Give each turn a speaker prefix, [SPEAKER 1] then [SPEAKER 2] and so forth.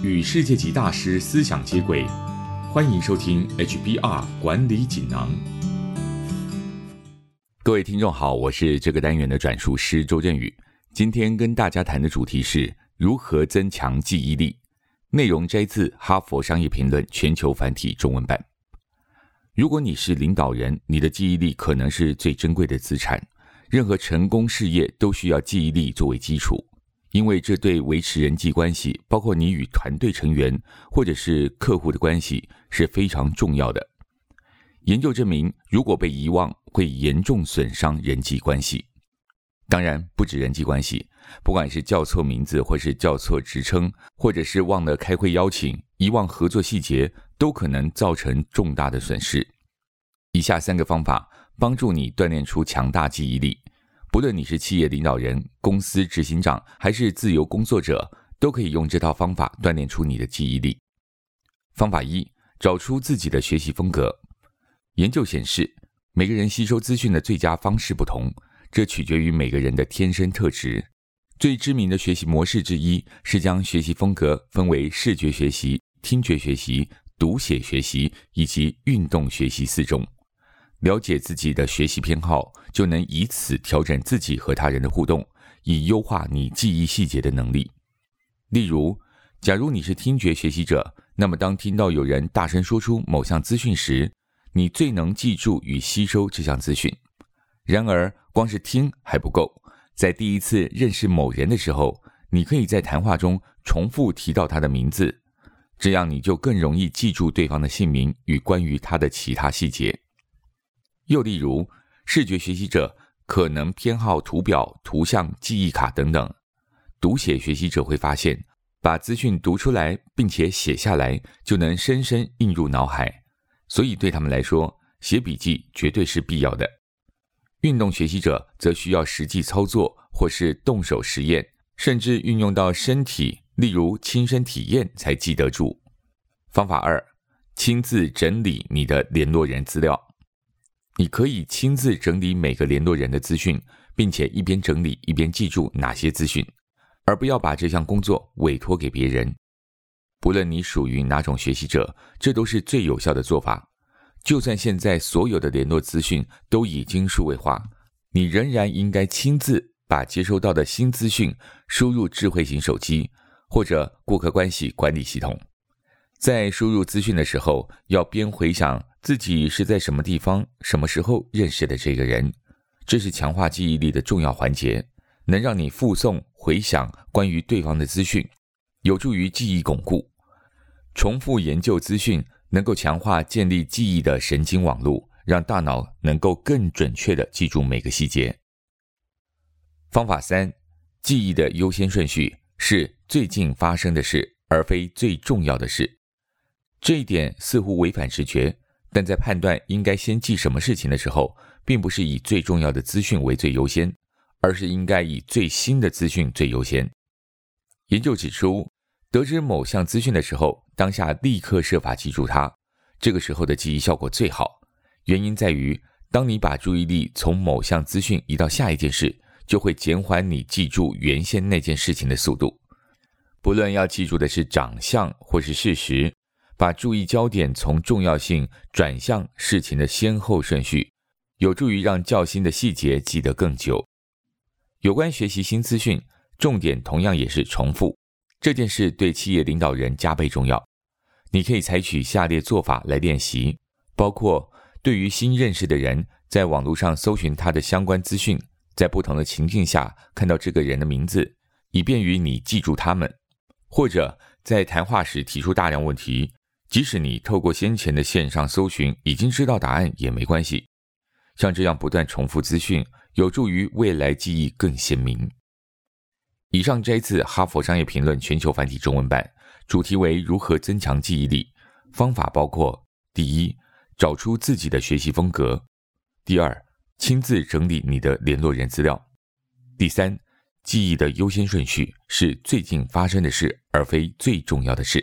[SPEAKER 1] 与世界级大师思想接轨，欢迎收听 HBR 管理锦囊。
[SPEAKER 2] 各位听众好，我是这个单元的转述师周振宇。今天跟大家谈的主题是如何增强记忆力，内容摘自《哈佛商业评论》全球繁体中文版。如果你是领导人，你的记忆力可能是最珍贵的资产。任何成功事业都需要记忆力作为基础，因为这对维持人际关系，包括你与团队成员或者是客户的关系是非常重要的。研究证明，如果被遗忘，会严重损伤人际关系。当然，不止人际关系，不管是叫错名字，或是叫错职称，或者是忘了开会邀请、遗忘合作细节。都可能造成重大的损失。以下三个方法帮助你锻炼出强大记忆力。不论你是企业领导人、公司执行长，还是自由工作者，都可以用这套方法锻炼出你的记忆力。方法一：找出自己的学习风格。研究显示，每个人吸收资讯的最佳方式不同，这取决于每个人的天生特质。最知名的学习模式之一是将学习风格分为视觉学习、听觉学习。读写学习以及运动学习四种，了解自己的学习偏好，就能以此调整自己和他人的互动，以优化你记忆细节的能力。例如，假如你是听觉学习者，那么当听到有人大声说出某项资讯时，你最能记住与吸收这项资讯。然而，光是听还不够，在第一次认识某人的时候，你可以在谈话中重复提到他的名字。这样你就更容易记住对方的姓名与关于他的其他细节。又例如，视觉学习者可能偏好图表、图像、记忆卡等等；读写学习者会发现，把资讯读出来并且写下来，就能深深印入脑海。所以对他们来说，写笔记绝对是必要的。运动学习者则需要实际操作，或是动手实验，甚至运用到身体。例如亲身体验才记得住。方法二，亲自整理你的联络人资料。你可以亲自整理每个联络人的资讯，并且一边整理一边记住哪些资讯，而不要把这项工作委托给别人。不论你属于哪种学习者，这都是最有效的做法。就算现在所有的联络资讯都已经数位化，你仍然应该亲自把接收到的新资讯输入智慧型手机。或者顾客关系管理系统，在输入资讯的时候，要边回想自己是在什么地方、什么时候认识的这个人，这是强化记忆力的重要环节，能让你复诵、回想关于对方的资讯，有助于记忆巩固。重复研究资讯能够强化建立记忆的神经网络，让大脑能够更准确地记住每个细节。方法三：记忆的优先顺序是。最近发生的事，而非最重要的事，这一点似乎违反直觉。但在判断应该先记什么事情的时候，并不是以最重要的资讯为最优先，而是应该以最新的资讯最优先。研究指出，得知某项资讯的时候，当下立刻设法记住它，这个时候的记忆效果最好。原因在于，当你把注意力从某项资讯移到下一件事，就会减缓你记住原先那件事情的速度。不论要记住的是长相或是事实，把注意焦点从重要性转向事情的先后顺序，有助于让较新的细节记得更久。有关学习新资讯，重点同样也是重复这件事，对企业领导人加倍重要。你可以采取下列做法来练习，包括对于新认识的人，在网络上搜寻他的相关资讯，在不同的情境下看到这个人的名字，以便于你记住他们。或者在谈话时提出大量问题，即使你透过先前的线上搜寻已经知道答案也没关系。像这样不断重复资讯，有助于未来记忆更鲜明。以上摘自《哈佛商业评论》全球繁体中文版，主题为如何增强记忆力。方法包括：第一，找出自己的学习风格；第二，亲自整理你的联络人资料；第三。记忆的优先顺序是最近发生的事，而非最重要的事。